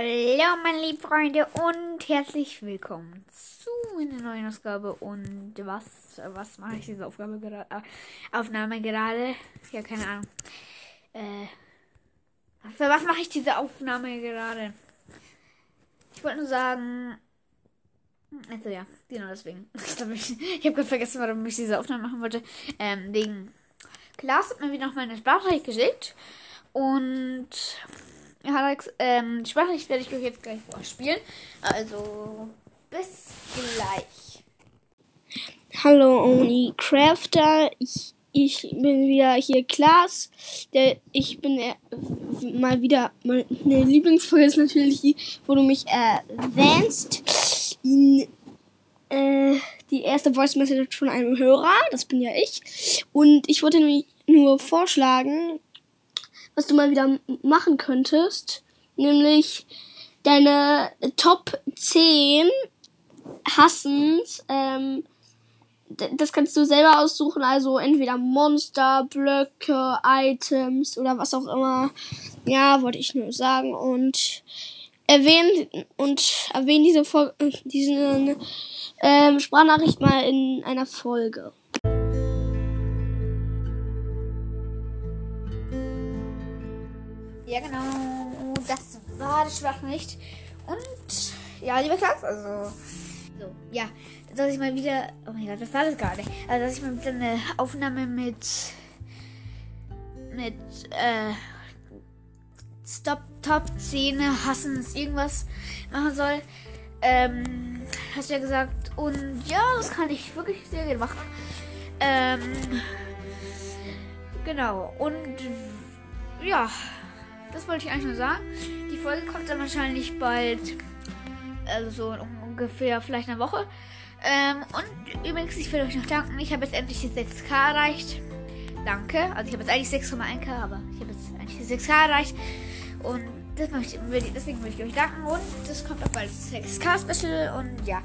Hallo meine lieben Freunde und herzlich willkommen zu einer neuen Ausgabe. Und was was mache ich diese Aufgabe gerade äh, Aufnahme gerade? Ja keine Ahnung. Äh, für was mache ich diese Aufnahme gerade? Ich wollte nur sagen also ja genau deswegen. Ich, habe gerade vergessen warum ich diese Aufnahme machen wollte. Ähm, wegen Klaas hat mir wieder noch mal eine Sprachnachricht geschickt und Alex, ähm, die Sprachnachricht werde ich euch jetzt gleich vorspielen. Also, bis gleich. Hallo Oni Crafter, ich, ich bin wieder hier Klaas. Der, ich bin äh, mal wieder, meine Lieblingsfolge ist natürlich die, wo du mich erwähnst. In, äh, die erste Voice Message von einem Hörer, das bin ja ich. Und ich wollte nämlich nur vorschlagen, was du mal wieder machen könntest, nämlich deine Top 10 Hassens. Ähm, das kannst du selber aussuchen, also entweder Monster, Blöcke, Items oder was auch immer. Ja, wollte ich nur sagen. Und erwähnen und erwähnen diese, diese ähm, Sprachnachricht mal in einer Folge. Ja, genau. Das war die Sprachnachricht. Und ja, liebe Klasse, also. So, ja. Dass ich mal wieder. Oh mein Gott, was war das gerade? Also, dass ich mal wieder eine Aufnahme mit. Mit, äh. Stop Top 10 Hassens irgendwas machen soll. Ähm, hast du ja gesagt. Und ja, das kann ich wirklich sehr gerne machen. Ähm, genau. Und ja das wollte ich eigentlich nur sagen. Die Folge kommt dann wahrscheinlich bald, also so ungefähr vielleicht eine Woche. Ähm, und übrigens, ich will euch noch danken. Ich habe jetzt endlich die 6K erreicht. Danke. Also ich habe jetzt eigentlich 6,1K, aber ich habe jetzt eigentlich die 6K erreicht. Und das möchte, deswegen möchte ich euch danken. Und das kommt auch bald 6K Special. Und ja.